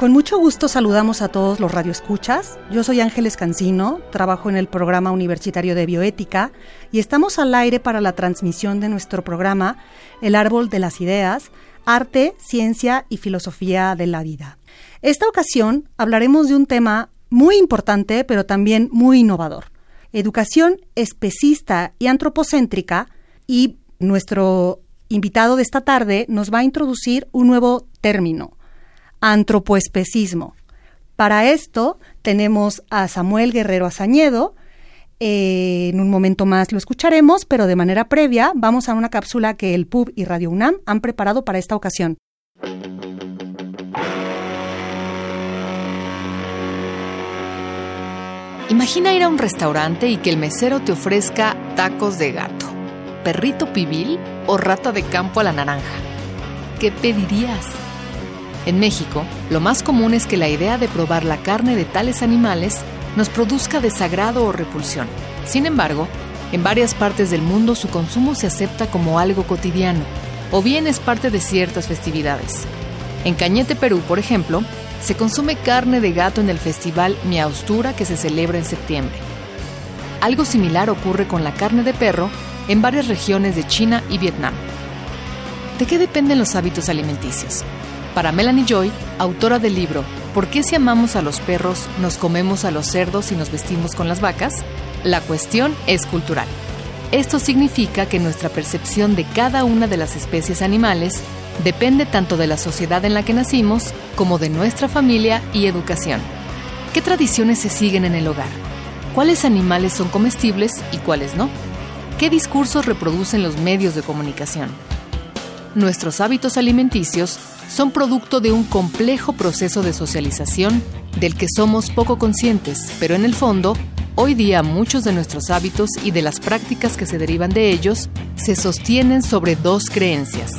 Con mucho gusto saludamos a todos los radioescuchas. Yo soy Ángeles Cancino, trabajo en el programa universitario de bioética y estamos al aire para la transmisión de nuestro programa El Árbol de las Ideas, Arte, Ciencia y Filosofía de la Vida. Esta ocasión hablaremos de un tema muy importante pero también muy innovador. Educación especista y antropocéntrica y nuestro invitado de esta tarde nos va a introducir un nuevo término antropoespecismo. Para esto tenemos a Samuel Guerrero Azañedo. Eh, en un momento más lo escucharemos, pero de manera previa vamos a una cápsula que el PUB y Radio UNAM han preparado para esta ocasión. Imagina ir a un restaurante y que el mesero te ofrezca tacos de gato, perrito pibil o rata de campo a la naranja. ¿Qué pedirías? En México, lo más común es que la idea de probar la carne de tales animales nos produzca desagrado o repulsión. Sin embargo, en varias partes del mundo su consumo se acepta como algo cotidiano, o bien es parte de ciertas festividades. En Cañete, Perú, por ejemplo, se consume carne de gato en el festival Miaustura que se celebra en septiembre. Algo similar ocurre con la carne de perro en varias regiones de China y Vietnam. ¿De qué dependen los hábitos alimenticios? Para Melanie Joy, autora del libro ¿Por qué si amamos a los perros nos comemos a los cerdos y nos vestimos con las vacas? La cuestión es cultural. Esto significa que nuestra percepción de cada una de las especies animales depende tanto de la sociedad en la que nacimos como de nuestra familia y educación. ¿Qué tradiciones se siguen en el hogar? ¿Cuáles animales son comestibles y cuáles no? ¿Qué discursos reproducen los medios de comunicación? Nuestros hábitos alimenticios son producto de un complejo proceso de socialización del que somos poco conscientes, pero en el fondo, hoy día muchos de nuestros hábitos y de las prácticas que se derivan de ellos se sostienen sobre dos creencias.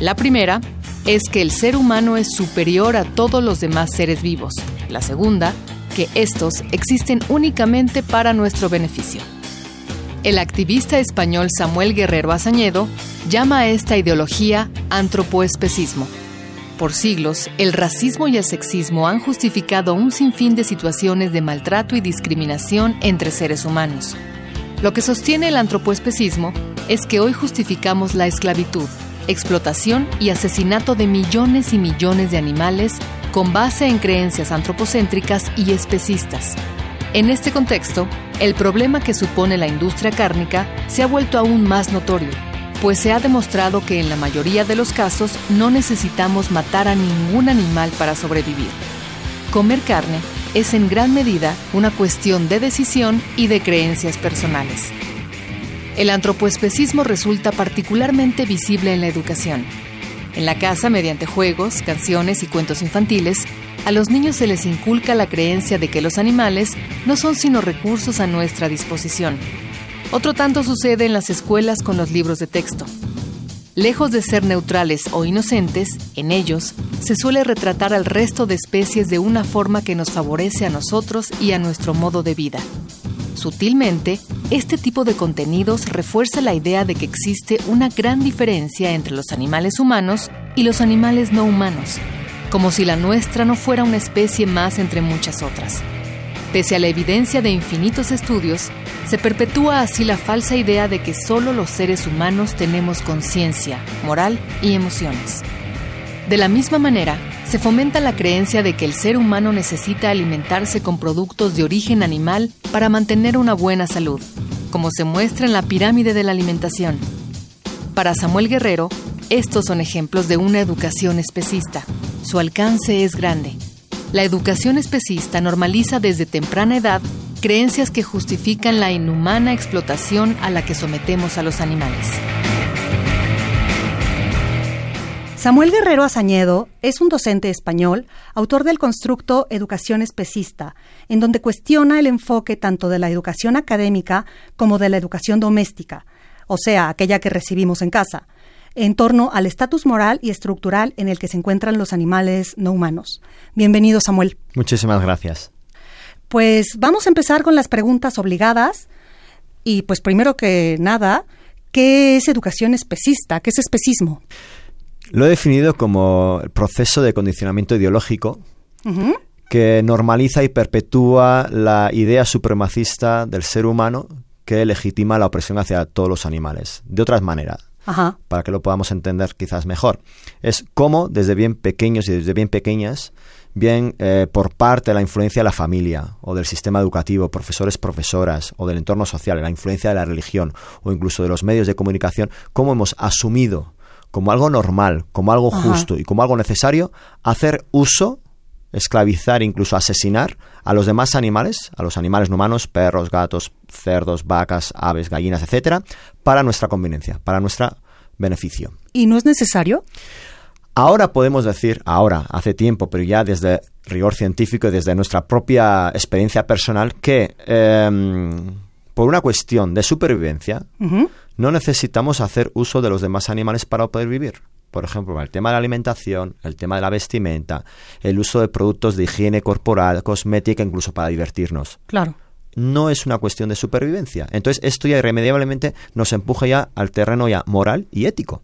La primera es que el ser humano es superior a todos los demás seres vivos. La segunda, que estos existen únicamente para nuestro beneficio. El activista español Samuel Guerrero Azañedo llama a esta ideología antropoespecismo por siglos, el racismo y el sexismo han justificado un sinfín de situaciones de maltrato y discriminación entre seres humanos. Lo que sostiene el antropoespecismo es que hoy justificamos la esclavitud, explotación y asesinato de millones y millones de animales con base en creencias antropocéntricas y especistas. En este contexto, el problema que supone la industria cárnica se ha vuelto aún más notorio pues se ha demostrado que en la mayoría de los casos no necesitamos matar a ningún animal para sobrevivir. Comer carne es en gran medida una cuestión de decisión y de creencias personales. El antropoespecismo resulta particularmente visible en la educación. En la casa, mediante juegos, canciones y cuentos infantiles, a los niños se les inculca la creencia de que los animales no son sino recursos a nuestra disposición, otro tanto sucede en las escuelas con los libros de texto. Lejos de ser neutrales o inocentes, en ellos se suele retratar al resto de especies de una forma que nos favorece a nosotros y a nuestro modo de vida. Sutilmente, este tipo de contenidos refuerza la idea de que existe una gran diferencia entre los animales humanos y los animales no humanos, como si la nuestra no fuera una especie más entre muchas otras. Pese a la evidencia de infinitos estudios, se perpetúa así la falsa idea de que solo los seres humanos tenemos conciencia, moral y emociones. De la misma manera, se fomenta la creencia de que el ser humano necesita alimentarse con productos de origen animal para mantener una buena salud, como se muestra en la pirámide de la alimentación. Para Samuel Guerrero, estos son ejemplos de una educación especista. Su alcance es grande la educación especista normaliza desde temprana edad creencias que justifican la inhumana explotación a la que sometemos a los animales. Samuel Guerrero Azañedo es un docente español, autor del constructo Educación Especista, en donde cuestiona el enfoque tanto de la educación académica como de la educación doméstica, o sea, aquella que recibimos en casa, en torno al estatus moral y estructural en el que se encuentran los animales no humanos. Bienvenido, Samuel. Muchísimas gracias. Pues vamos a empezar con las preguntas obligadas. Y pues primero que nada, ¿qué es educación especista? ¿Qué es especismo? Lo he definido como el proceso de condicionamiento ideológico que normaliza y perpetúa la idea supremacista del ser humano que legitima la opresión hacia todos los animales. De otras maneras, para que lo podamos entender quizás mejor, es cómo desde bien pequeños y desde bien pequeñas bien eh, por parte de la influencia de la familia o del sistema educativo, profesores, profesoras o del entorno social, la influencia de la religión o incluso de los medios de comunicación, cómo hemos asumido como algo normal, como algo justo y como algo necesario, hacer uso, esclavizar, incluso asesinar a los demás animales, a los animales no humanos, perros, gatos, cerdos, vacas, aves, gallinas, etcétera, para nuestra conveniencia, para nuestro beneficio. ¿Y no es necesario? Ahora podemos decir, ahora, hace tiempo, pero ya desde rigor científico y desde nuestra propia experiencia personal, que em, por una cuestión de supervivencia, no necesitamos hacer uso de los demás animales para poder vivir. Por ejemplo, el tema de la alimentación, el tema de la vestimenta, el uso de productos de higiene corporal, cosmética, incluso para divertirnos. Claro. No es una cuestión de supervivencia. Entonces, esto ya irremediablemente nos empuja ya al terreno ya moral y ético.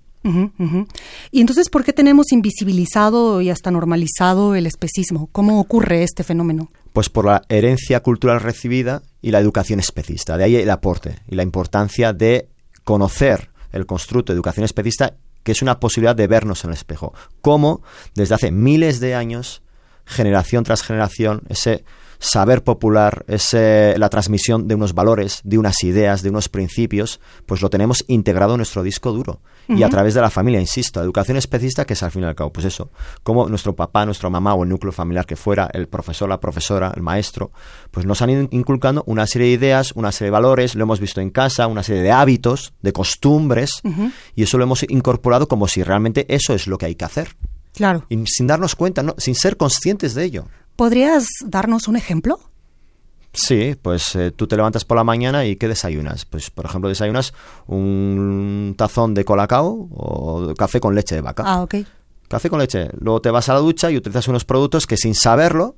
Y entonces, ¿por qué tenemos invisibilizado y hasta normalizado el especismo? ¿Cómo ocurre este fenómeno? Pues por la herencia cultural recibida y la educación especista. De ahí el aporte y la importancia de conocer el constructo de educación especista, que es una posibilidad de vernos en el espejo. Cómo desde hace miles de años, generación tras generación, ese saber popular, ese, la transmisión de unos valores, de unas ideas, de unos principios, pues lo tenemos integrado en nuestro disco duro. Y a través de la familia, insisto, educación especista, que es al fin y al cabo, pues eso, como nuestro papá, nuestra mamá o el núcleo familiar que fuera, el profesor, la profesora, el maestro, pues nos han ido inculcando una serie de ideas, una serie de valores, lo hemos visto en casa, una serie de hábitos, de costumbres, y eso lo hemos incorporado como si realmente eso es lo que hay que hacer. Claro. Y sin darnos cuenta, ¿no? sin ser conscientes de ello. ¿Podrías darnos un ejemplo? Sí, pues eh, tú te levantas por la mañana y ¿qué desayunas? Pues, por ejemplo, desayunas un tazón de colacao o café con leche de vaca. Ah, ok. Café con leche. Luego te vas a la ducha y utilizas unos productos que sin saberlo,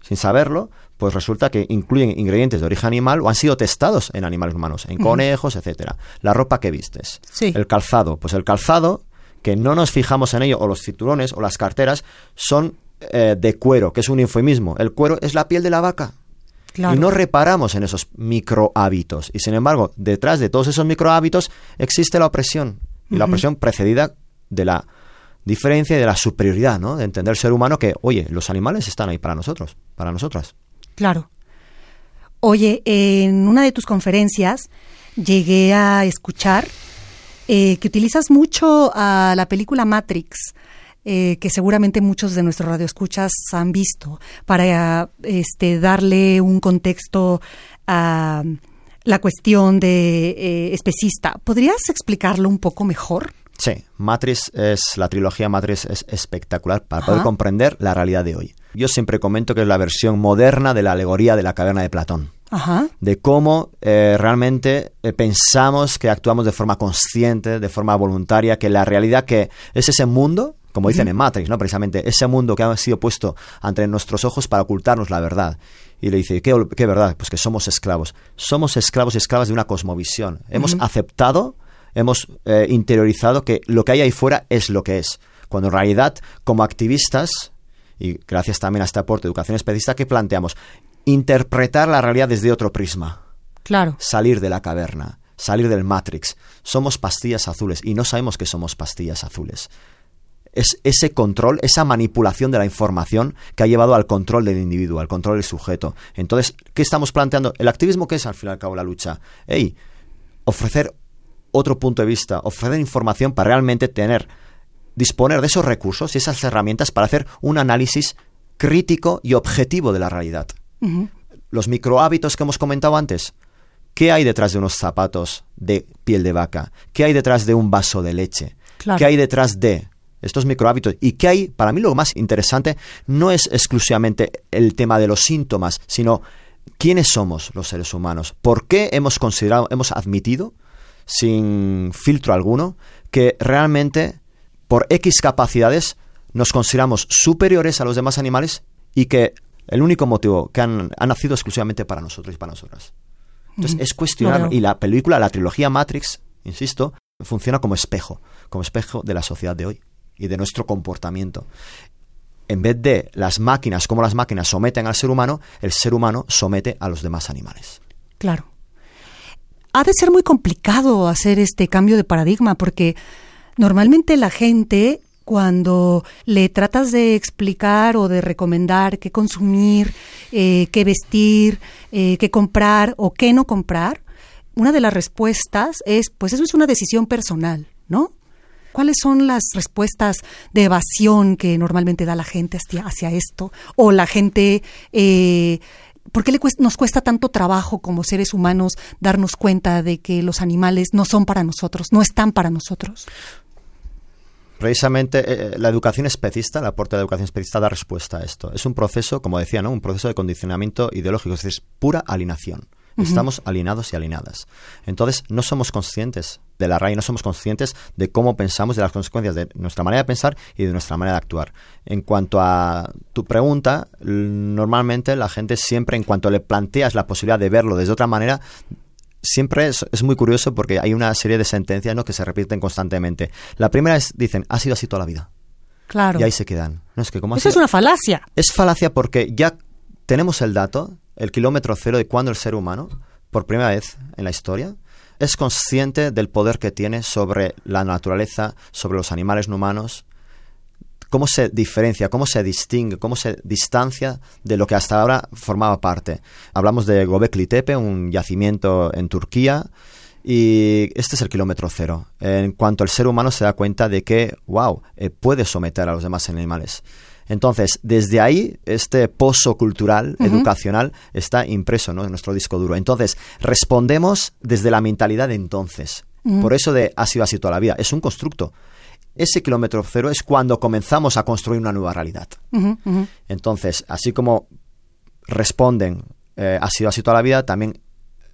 sin saberlo, pues resulta que incluyen ingredientes de origen animal o han sido testados en animales humanos, en conejos, etcétera. La ropa que vistes. Sí. El calzado. Pues el calzado, que no nos fijamos en ello, o los cinturones o las carteras, son eh, de cuero, que es un eufemismo. El cuero es la piel de la vaca. Y no reparamos en esos micro hábitos. Y sin embargo, detrás de todos esos micro hábitos existe la opresión. Y la opresión precedida de la diferencia y de la superioridad, ¿no? De entender el ser humano que, oye, los animales están ahí para nosotros, para nosotras. Claro. Oye, en una de tus conferencias llegué a escuchar eh, que utilizas mucho a la película Matrix eh, que seguramente muchos de nuestros radioescuchas han visto, para este, darle un contexto a la cuestión de eh, especista. ¿Podrías explicarlo un poco mejor? Sí, Matrix es, la trilogía Matrix es espectacular para poder comprender la realidad de hoy. Yo siempre comento que es la versión moderna de la alegoría de la caverna de Platón. Ajá. de cómo eh, realmente pensamos que actuamos de forma consciente, de forma voluntaria, que la realidad que es ese mundo como dicen en Matrix, ¿no? Precisamente ese mundo que ha sido puesto ante nuestros ojos para ocultarnos la verdad. Y le dice, ¿qué, qué verdad? Pues que somos esclavos. Somos esclavos y esclavas de una cosmovisión. Hemos aceptado, hemos eh, interiorizado que lo que hay ahí fuera es lo que es. Cuando en realidad, como activistas, y gracias también a este aporte de educación especialista, ¿qué planteamos? Interpretar la realidad desde otro prisma. Claro. Salir de la caverna, salir del Matrix. Somos pastillas azules y no sabemos que somos pastillas azules es ese control, esa manipulación de la información que ha llevado al control del individuo, al control del sujeto. Entonces, ¿qué estamos planteando? El activismo, ¿qué es al fin y al cabo la lucha? Hey, ofrecer otro punto de vista, ofrecer información para realmente tener, disponer de esos recursos y esas herramientas para hacer un análisis crítico y objetivo de la realidad. Los microhábitos que hemos comentado antes. ¿Qué hay detrás de unos zapatos de piel de vaca? ¿Qué hay detrás de un vaso de leche? ¿Qué hay detrás de estos microhábitos. Y que hay, para mí lo más interesante no es exclusivamente el tema de los síntomas, sino quiénes somos los seres humanos. ¿Por qué hemos considerado, hemos admitido, sin filtro alguno, que realmente por X capacidades nos consideramos superiores a los demás animales y que el único motivo que han, nacido exclusivamente para nosotros y para nosotras. Entonces es cuestionar, y la película, la trilogía Matrix, insisto, funciona como espejo, como espejo de la sociedad de hoy y de nuestro comportamiento. En vez de las máquinas, como las máquinas someten al ser humano, el ser humano somete a los demás animales. Claro. Ha de ser muy complicado hacer este cambio de paradigma porque normalmente la gente cuando le tratas de explicar o de recomendar qué consumir, eh, qué vestir, eh, qué comprar o qué no comprar, una de las respuestas es, pues eso es una decisión personal, ¿no? ¿Cuáles son las respuestas de evasión que normalmente da la gente hacia, esto? O la gente, eh, ¿por qué le nos cuesta tanto trabajo como seres humanos darnos cuenta de que los animales no son para nosotros, no están para nosotros? Precisamente eh, la educación especista, el aporte de la educación especista da respuesta a esto. Es un proceso, como decía, ¿no? un proceso de condicionamiento ideológico, es decir, pura alienación. Estamos alineados y alienadas. Entonces, no somos conscientes de la raíz, no somos conscientes de cómo pensamos, de las consecuencias de nuestra manera de pensar y de nuestra manera de actuar. En cuanto a tu pregunta, normalmente la gente siempre, en cuanto le planteas la posibilidad de verlo desde otra manera, siempre es, muy curioso porque hay una serie de sentencias ¿no? que se repiten constantemente. La primera es, dicen, ha sido así toda la vida. Claro. Y ahí se quedan. No, es que Eso es una falacia. Es falacia porque ya tenemos el dato, el kilómetro cero de cuando el ser humano, por primera vez en la historia, es consciente del poder que tiene sobre la naturaleza, sobre los animales no humanos, cómo se diferencia, cómo se distingue, cómo se distancia de lo que hasta ahora formaba parte. Hablamos de Gobekli Tepe, un yacimiento en Turquía, y este es el kilómetro cero. En cuanto el ser humano se da cuenta de que, wow, eh, puede someter a los demás animales. Entonces, desde ahí, este pozo cultural, educacional, está impreso en nuestro disco duro. Entonces, respondemos desde la mentalidad de entonces. Por eso de ha sido así toda la vida. Es un constructo. Ese kilómetro cero es cuando comenzamos a construir una nueva realidad. Entonces, así como responden eh, ha sido así toda la vida, también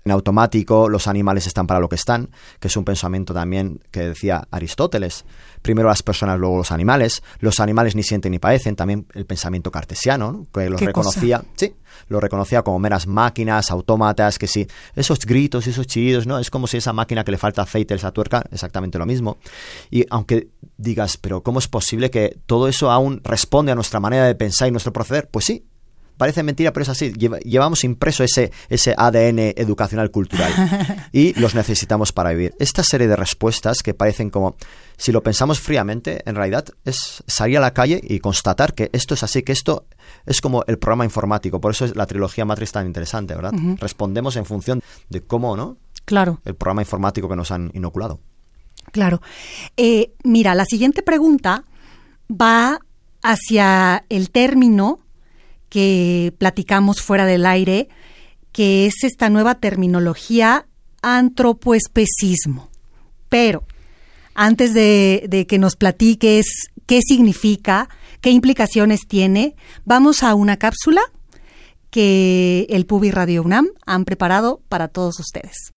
en automático los animales están para lo que están, que es un pensamiento también que decía Aristóteles. Primero las personas, luego los animales. Los animales ni sienten ni padecen, también el pensamiento cartesiano, que los reconocía, sí, lo reconocía como meras máquinas, autómatas, que sí, esos gritos y esos chillidos, ¿no? Es como si esa máquina que le falta aceite, esa tuerca, exactamente lo mismo. Y aunque digas, pero ¿cómo es posible que todo eso aún responde a nuestra manera de pensar y nuestro proceder? Pues sí, Parece mentira, pero es así. llevamos impreso ese, ese ADN educacional cultural y los necesitamos para vivir. Esta serie de respuestas que parecen como, si lo pensamos fríamente, en realidad es salir a la calle y constatar que esto es así, que esto es como el programa informático. Por eso es la trilogía Matrix tan interesante, ¿verdad? Respondemos en función de cómo, ¿no? Claro. El programa informático que nos han inoculado. Claro. Eh, mira, la siguiente pregunta va hacia el término que platicamos fuera del aire, que es esta nueva terminología antropoespecismo. Pero antes de, que nos platiques qué significa, qué implicaciones tiene, vamos a una cápsula que el Pubi Radio UNAM han preparado para todos ustedes.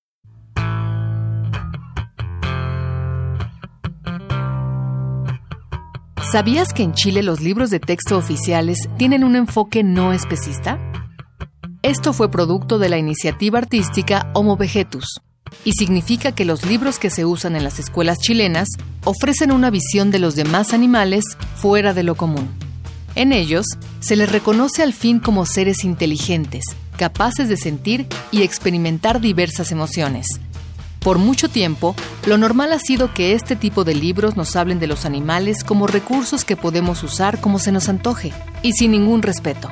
¿Sabías que en Chile los libros de texto oficiales tienen un enfoque no especista? Esto fue producto de la iniciativa artística Homo Vegetus y significa que los libros que se usan en las escuelas chilenas ofrecen una visión de los demás animales fuera de lo común. En ellos se les reconoce al fin como seres inteligentes, capaces de sentir y experimentar diversas emociones, por mucho tiempo, lo normal ha sido que este tipo de libros nos hablen de los animales como recursos que podemos usar como se nos antoje, y sin ningún respeto.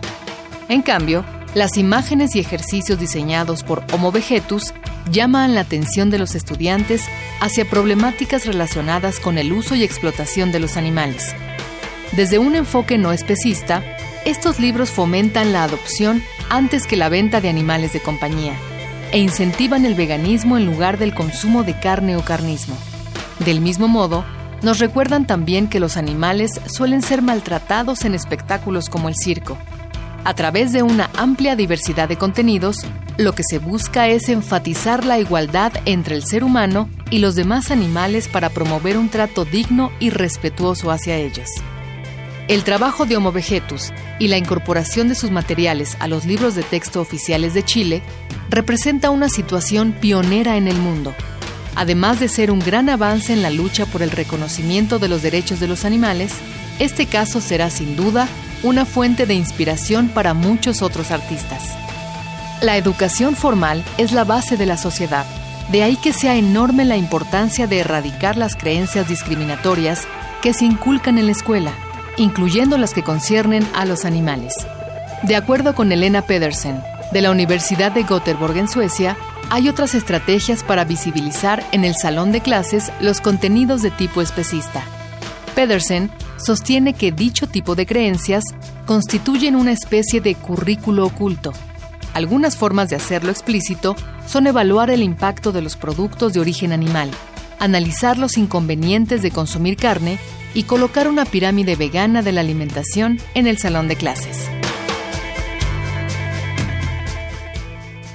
En cambio, las imágenes y ejercicios diseñados por Homo Vegetus llaman la atención de los estudiantes hacia problemáticas relacionadas con el uso y explotación de los animales. Desde un enfoque no especista, estos libros fomentan la adopción antes que la venta de animales de compañía e incentivan el veganismo en lugar del consumo de carne o carnismo. Del mismo modo, nos recuerdan también que los animales suelen ser maltratados en espectáculos como el circo. A través de una amplia diversidad de contenidos, lo que se busca es enfatizar la igualdad entre el ser humano y los demás animales para promover un trato digno y respetuoso hacia ellos. El trabajo de Homo Vegetus y la incorporación de sus materiales a los libros de texto oficiales de Chile representa una situación pionera en el mundo, además de ser un gran avance en la lucha por el reconocimiento de los derechos de los animales, este caso será sin duda una fuente de inspiración para muchos otros artistas. La educación formal es la base de la sociedad, de ahí que sea enorme la importancia de erradicar las creencias discriminatorias que se inculcan en la escuela incluyendo las que conciernen a los animales. De acuerdo con Elena Pedersen, de la Universidad de Göteborg en Suecia, hay otras estrategias para visibilizar en el salón de clases los contenidos de tipo especista. Pedersen sostiene que dicho tipo de creencias constituyen una especie de currículo oculto. Algunas formas de hacerlo explícito son evaluar el impacto de los productos de origen animal, analizar los inconvenientes de consumir carne y colocar una pirámide vegana de la alimentación en el salón de clases.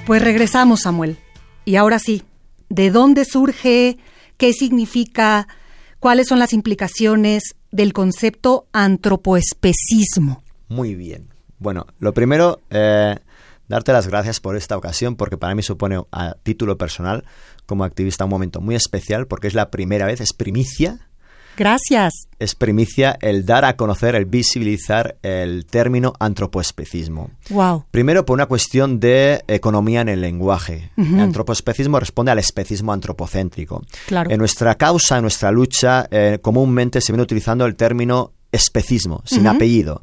Pues regresamos, Samuel. Y ahora sí, ¿de dónde surge? ¿Qué significa? ¿Cuáles son las implicaciones del concepto antropoespecismo? Muy bien. Bueno, lo primero, eh, darte las gracias por esta ocasión, porque para mí supone a título personal, como activista, un momento muy especial, porque es la primera vez, es primicia Gracias. Es primicia el dar a conocer, el visibilizar el término antropoespecismo. Wow. Primero por una cuestión de economía en el lenguaje. El antropoespecismo responde al especismo antropocéntrico. Claro. En nuestra causa, en nuestra lucha, eh, comúnmente se viene utilizando el término especismo, sin apellido.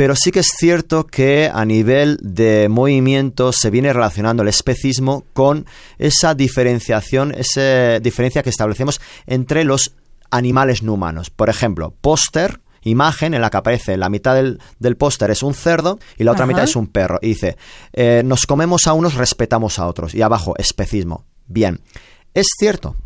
Pero sí que es cierto que a nivel de movimiento se viene relacionando el especismo con esa diferenciación, esa diferencia que establecemos entre los animales no humanos. Por ejemplo, póster, imagen en la que aparece la mitad del, póster es un cerdo y la otra mitad es un perro. Y dice, eh, nos comemos a unos, respetamos a otros. Y abajo, especismo. Bien, es cierto,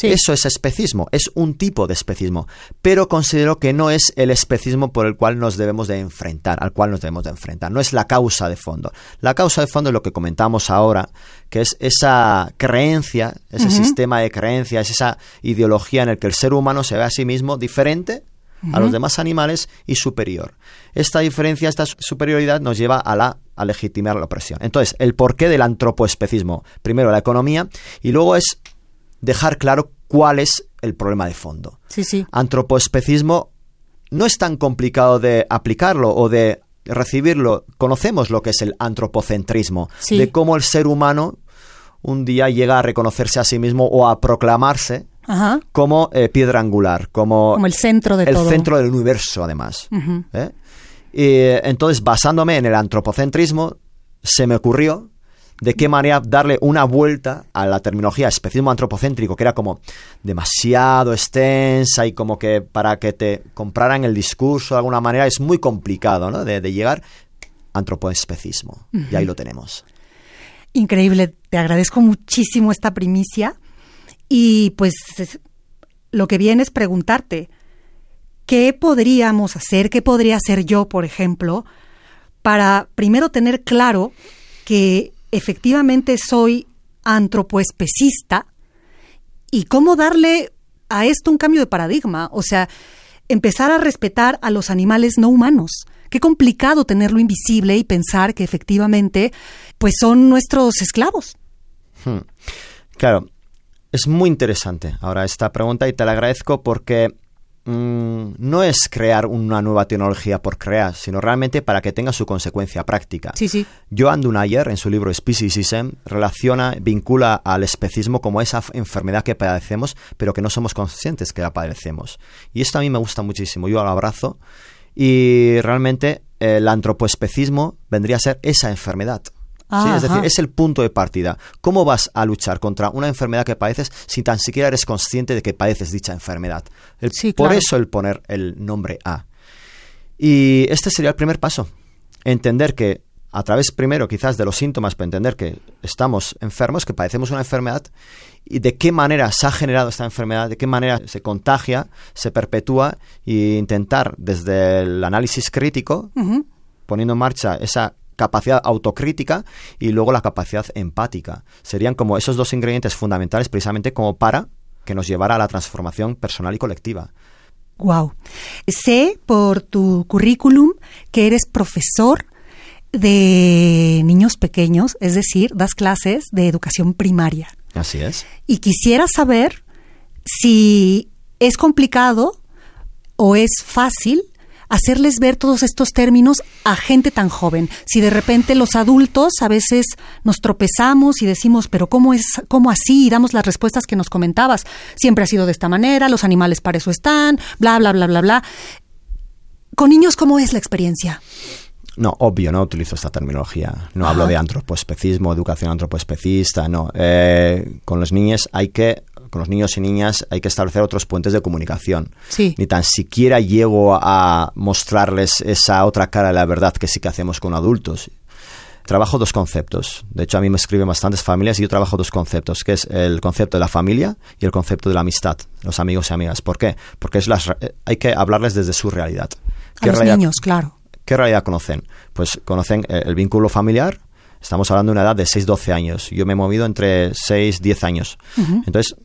eso es especismo, es un tipo de especismo, pero considero que no es el especismo por el cual nos debemos de enfrentar, al cual nos debemos de enfrentar, no es la causa de fondo. La causa de fondo es lo que comentamos ahora, que es esa creencia, ese sistema de creencias, esa ideología en el que el ser humano se ve a sí mismo diferente a los demás animales y superior. Esta diferencia, esta superioridad nos lleva a la a legitimar la opresión. Entonces, el porqué del antropoespecismo, primero la economía y luego es dejar claro cuál es el problema de fondo. Sí, sí. Antropoespecismo no es tan complicado de aplicarlo o de recibirlo. Conocemos lo que es el antropocentrismo, de cómo el ser humano un día llega a reconocerse a sí mismo o a proclamarse como eh, piedra angular, como, como, el centro de el centro del universo, además. ¿eh? y, entonces, basándome en el antropocentrismo, se me ocurrió de qué manera darle una vuelta a la terminología especismo antropocéntrico, que era como demasiado extensa y como que para que te compraran el discurso de alguna manera es muy complicado, ¿no? De, llegar antropoespecismo. Y ahí lo tenemos. Increíble, te agradezco muchísimo esta primicia y pues lo que viene es preguntarte, ¿qué podríamos hacer, qué podría hacer yo, por ejemplo, para primero tener claro que efectivamente soy antropoespecista y cómo darle a esto un cambio de paradigma, o sea, empezar a respetar a los animales no humanos. Qué complicado tenerlo invisible y pensar que efectivamente pues son nuestros esclavos. Hmm. Claro, es muy interesante ahora esta pregunta y te la agradezco porque Mm, no es crear una nueva tecnología por crear, sino realmente para que tenga su consecuencia práctica. Sí, sí. Joan Dunayer, en su libro Speciesism, relaciona, vincula al especismo como esa enfermedad que padecemos, pero que no somos conscientes que la padecemos. Y esto a mí me gusta muchísimo, yo lo abrazo. Y realmente el antropoespecismo vendría a ser esa enfermedad. Es decir, es el punto de partida. ¿Cómo vas a luchar contra una enfermedad que padeces si tan siquiera eres consciente de que padeces dicha enfermedad? por eso el poner el nombre A. Y este sería el primer paso. Entender que a través primero quizás de los síntomas para entender que estamos enfermos, que padecemos una enfermedad y de qué manera se ha generado esta enfermedad, de qué manera se contagia, se perpetúa e intentar desde el análisis crítico, poniendo en marcha esa capacidad autocrítica y luego la capacidad empática. Serían como esos dos ingredientes fundamentales precisamente como para que nos llevara a la transformación personal y colectiva. Wow. Sé por tu currículum que eres profesor de niños pequeños, es decir, das clases de educación primaria. Así es. Y quisiera saber si es complicado o es fácil hacerles ver todos estos términos a gente tan joven. Si de repente los adultos a veces nos tropezamos y decimos, pero ¿cómo es, cómo así? Y damos las respuestas que nos comentabas. Siempre ha sido de esta manera, los animales para eso están, bla, bla, bla, bla, bla. Con niños, ¿cómo es la experiencia? No, obvio, no utilizo esta terminología. No hablo de antropoespecismo, educación antropoespecista, no. Eh, con los niños hay que con los niños y niñas hay que establecer otros puentes de comunicación. Sí. Ni tan siquiera llego a mostrarles esa otra cara de la verdad que sí que hacemos con adultos. Trabajo dos conceptos. De hecho, a mí me escriben bastantes familias y yo trabajo dos conceptos, que es el concepto de la familia y el concepto de la amistad, los amigos y amigas. ¿Por qué? Porque es las, hay que hablarles desde su realidad. A los niños, claro. ¿Qué realidad conocen? Pues conocen el vínculo familiar, Estamos hablando de una edad de 6-12 años. Yo me he movido entre 6-10 años. Entonces,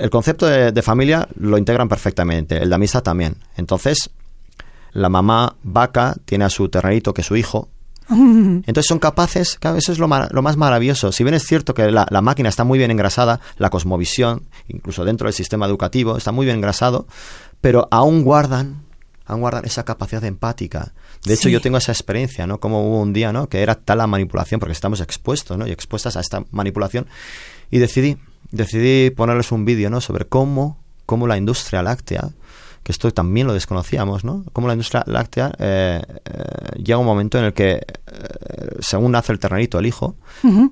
el concepto de, familia lo integran perfectamente, el de amistad también. Entonces, la mamá vaca tiene a su ternerito que es su hijo. Entonces son capaces, claro, eso es lo, lo, más maravilloso. Si bien es cierto que la, máquina está muy bien engrasada, la cosmovisión, incluso dentro del sistema educativo, está muy bien engrasado, pero aún guardan, aún guardan esa capacidad empática. De hecho, yo tengo esa experiencia, ¿no? Como hubo un día, ¿no? Que era tal la manipulación, porque estamos expuestos, ¿no? Y expuestas a esta manipulación. Y decidí, decidí ponerles un vídeo ¿no? sobre cómo, cómo la industria láctea, que esto también lo desconocíamos, ¿no? Cómo la industria láctea eh, eh, llega un momento en el que, eh, según nace el ternerito, el hijo,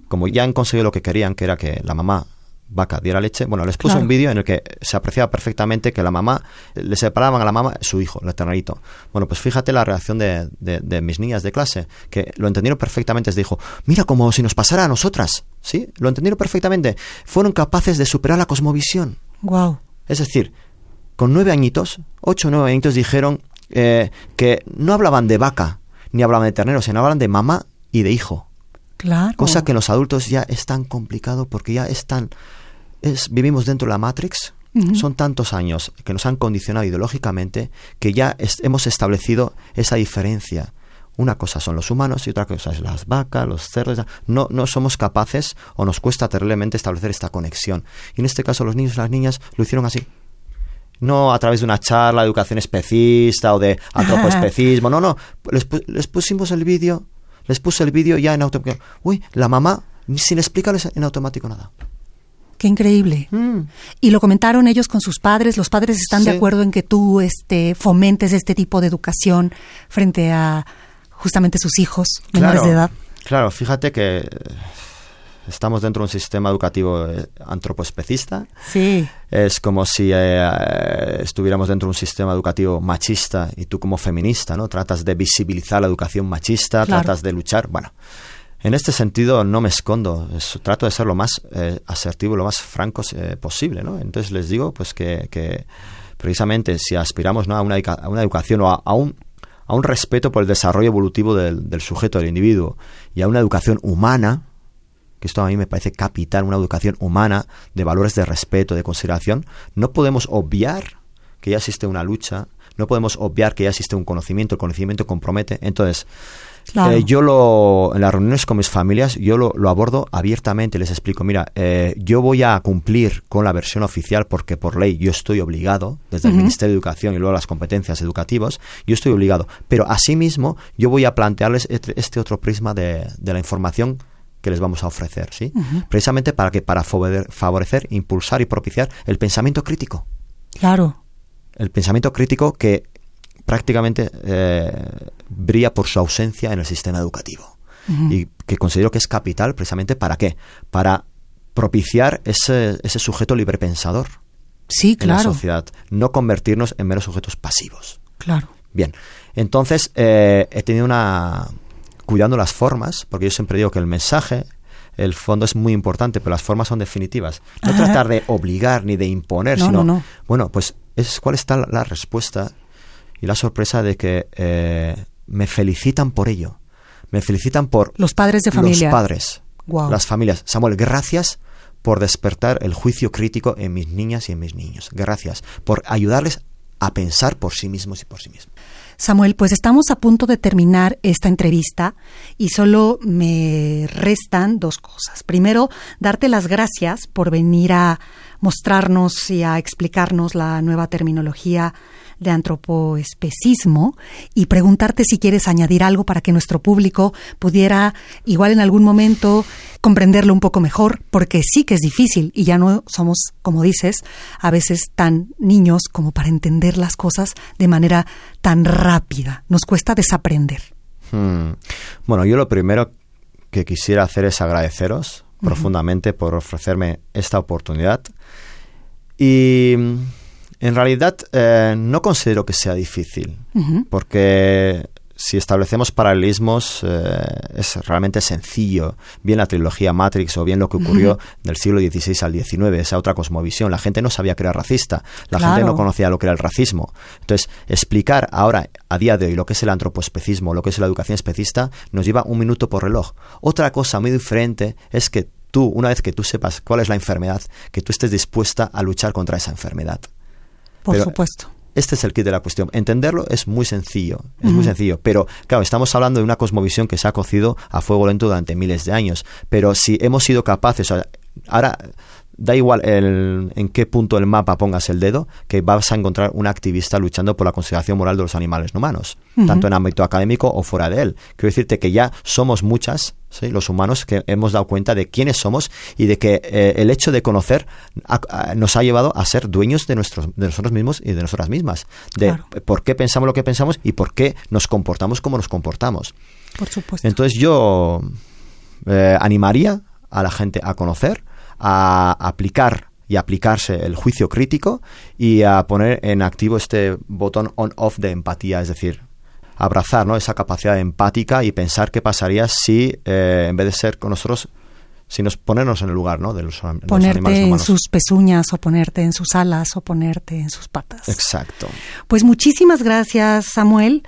como ya han conseguido lo que querían, que era que la mamá vaca diera leche. Bueno, les puse un vídeo en el que se apreciaba perfectamente que la mamá, le separaban a la mamá su hijo, el ternerito. Bueno, pues fíjate la reacción de, de, mis niñas de clase, que lo entendieron perfectamente. Les dijo, mira como si nos pasara a nosotras. ¿Sí? Lo entendieron perfectamente. Fueron capaces de superar la cosmovisión. Wow. Es decir, con nueve añitos, ocho o nueve añitos dijeron eh, que no hablaban de vaca, ni hablaban de ternero, sino hablaban de mamá y de hijo. Claro. Cosa que en los adultos ya es tan complicado porque ya es tan es, vivimos dentro de la Matrix. Son tantos años que nos han condicionado ideológicamente que ya hemos establecido esa diferencia. Una cosa son los humanos y otra cosa es las vacas, los cerdos. No, no somos capaces o nos cuesta terriblemente establecer esta conexión. Y en este caso los niños y las niñas lo hicieron así. No a través de una charla de educación especista o de antropoespecismo. No, no. Les, les pusimos el vídeo, les puse el vídeo ya en automático. Uy, la mamá, sin explicarles en automático nada. Qué increíble. Mm. Y lo comentaron ellos con sus padres. Los padres están de acuerdo en que tú este, fomentes este tipo de educación frente a justamente sus hijos menores de edad. Claro, fíjate que estamos dentro de un sistema educativo eh, antropoespecista. Sí. Es como si eh, estuviéramos dentro de un sistema educativo machista y tú como feminista, ¿no? Tratas de visibilizar la educación machista, tratas de luchar. Bueno, en este sentido no me escondo, trato de ser lo más eh, asertivo, lo más franco eh, posible, ¿no? Entonces les digo pues que, precisamente si aspiramos ¿no? a, una, educación o a, un, a un respeto por el desarrollo evolutivo del, del sujeto, del individuo, y a una educación humana, que esto a mí me parece capital, una educación humana de valores de respeto, de consideración, no podemos obviar que ya existe una lucha, no podemos obviar que ya existe un conocimiento, el conocimiento compromete. Entonces, eh, yo lo, en las reuniones con mis familias, yo lo, abordo abiertamente, les explico, mira, eh, yo voy a cumplir con la versión oficial porque por ley yo estoy obligado, desde el Ministerio de Educación y luego las competencias educativas, yo estoy obligado, pero asimismo yo voy a plantearles este, este otro prisma de, la información que les vamos a ofrecer, ¿sí? Precisamente para que para favorecer, impulsar y propiciar el pensamiento crítico. Claro. El pensamiento crítico que prácticamente eh, brilla por su ausencia en el sistema educativo. Y que considero que es capital precisamente para qué? Para propiciar ese, ese sujeto librepensador sí, en la sociedad, no convertirnos en meros sujetos pasivos. Claro. Bien, entonces eh, he tenido una, cuidando las formas, porque yo siempre digo que el mensaje, el fondo es muy importante, pero las formas son definitivas. No tratar de obligar ni de imponer, sino, bueno, pues es cuál está la, respuesta y la sorpresa de que eh, me felicitan por ello. Me felicitan por... Los padres de familia. Los padres. Las familias. Samuel, gracias por despertar el juicio crítico en mis niñas y en mis niños. Gracias por ayudarles a pensar por sí mismos y por sí mismos. Samuel, pues estamos a punto de terminar esta entrevista y solo me restan dos cosas. Primero, darte las gracias por venir a mostrarnos y a explicarnos la nueva terminología de antropoespecismo y preguntarte si quieres añadir algo para que nuestro público pudiera igual en algún momento comprenderlo un poco mejor, porque sí que es difícil y ya no somos, como dices, a veces tan niños como para entender las cosas de manera tan rápida. Nos cuesta desaprender. Hmm. Bueno, yo lo primero que quisiera hacer es agradeceros profundamente por ofrecerme esta oportunidad. Y en realidad eh, no considero que sea difícil, porque si establecemos paralelismos eh, es realmente sencillo. Bien la trilogía Matrix o bien lo que ocurrió del siglo XVI al XIX, esa otra cosmovisión. La gente no sabía que era racista, la gente no conocía lo que era el racismo. Entonces, explicar ahora, a día de hoy, lo que es el antropoespecismo, lo que es la educación especista, nos lleva un minuto por reloj. Otra cosa muy diferente es que tú, una vez que tú sepas cuál es la enfermedad, que tú estés dispuesta a luchar contra esa enfermedad. Por supuesto. Este es el kit de la cuestión. Entenderlo es muy sencillo, es muy sencillo. Pero, claro, estamos hablando de una cosmovisión que se ha cocido a fuego lento durante miles de años. Pero si hemos sido capaces, ahora da igual en qué punto del mapa pongas el dedo, que vas a encontrar un activista luchando por la consideración moral de los animales no humanos, tanto en ámbito académico o fuera de él. Quiero decirte que ya somos muchas, los humanos, que hemos dado cuenta de quiénes somos y de que eh, el hecho de conocer nos ha llevado a ser dueños de, nuestros, de nosotros mismos y de nosotras mismas, de por qué pensamos lo que pensamos y por qué nos comportamos como nos comportamos. Por supuesto. Entonces yo eh, animaría a la gente a conocer, a aplicar y aplicarse el juicio crítico y a poner en activo este botón on-off de empatía, es decir, abrazar ¿no? esa capacidad empática y pensar qué pasaría si, eh, en vez de ser con nosotros, si nos ponernos en el lugar ¿no? de los, ponerte en sus pezuñas o ponerte en sus alas o ponerte en sus patas. Exacto. Pues muchísimas gracias, Samuel.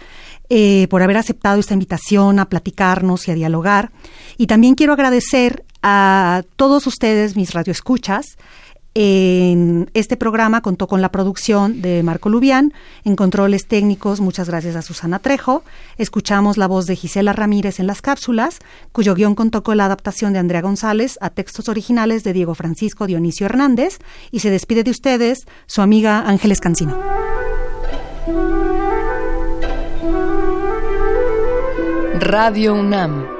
Eh, por haber aceptado esta invitación a platicarnos y a dialogar. Y también quiero agradecer a todos ustedes, mis radioescuchas. Este programa contó con la producción de Marco Lubián, en controles técnicos, muchas gracias a Susana Trejo. Escuchamos la voz de Gisela Ramírez en las cápsulas, cuyo guion contó con la adaptación de Andrea González a textos originales de Diego Francisco Dionisio Hernández. Y se despide de ustedes su amiga Ángeles Cancino. Radio UNAM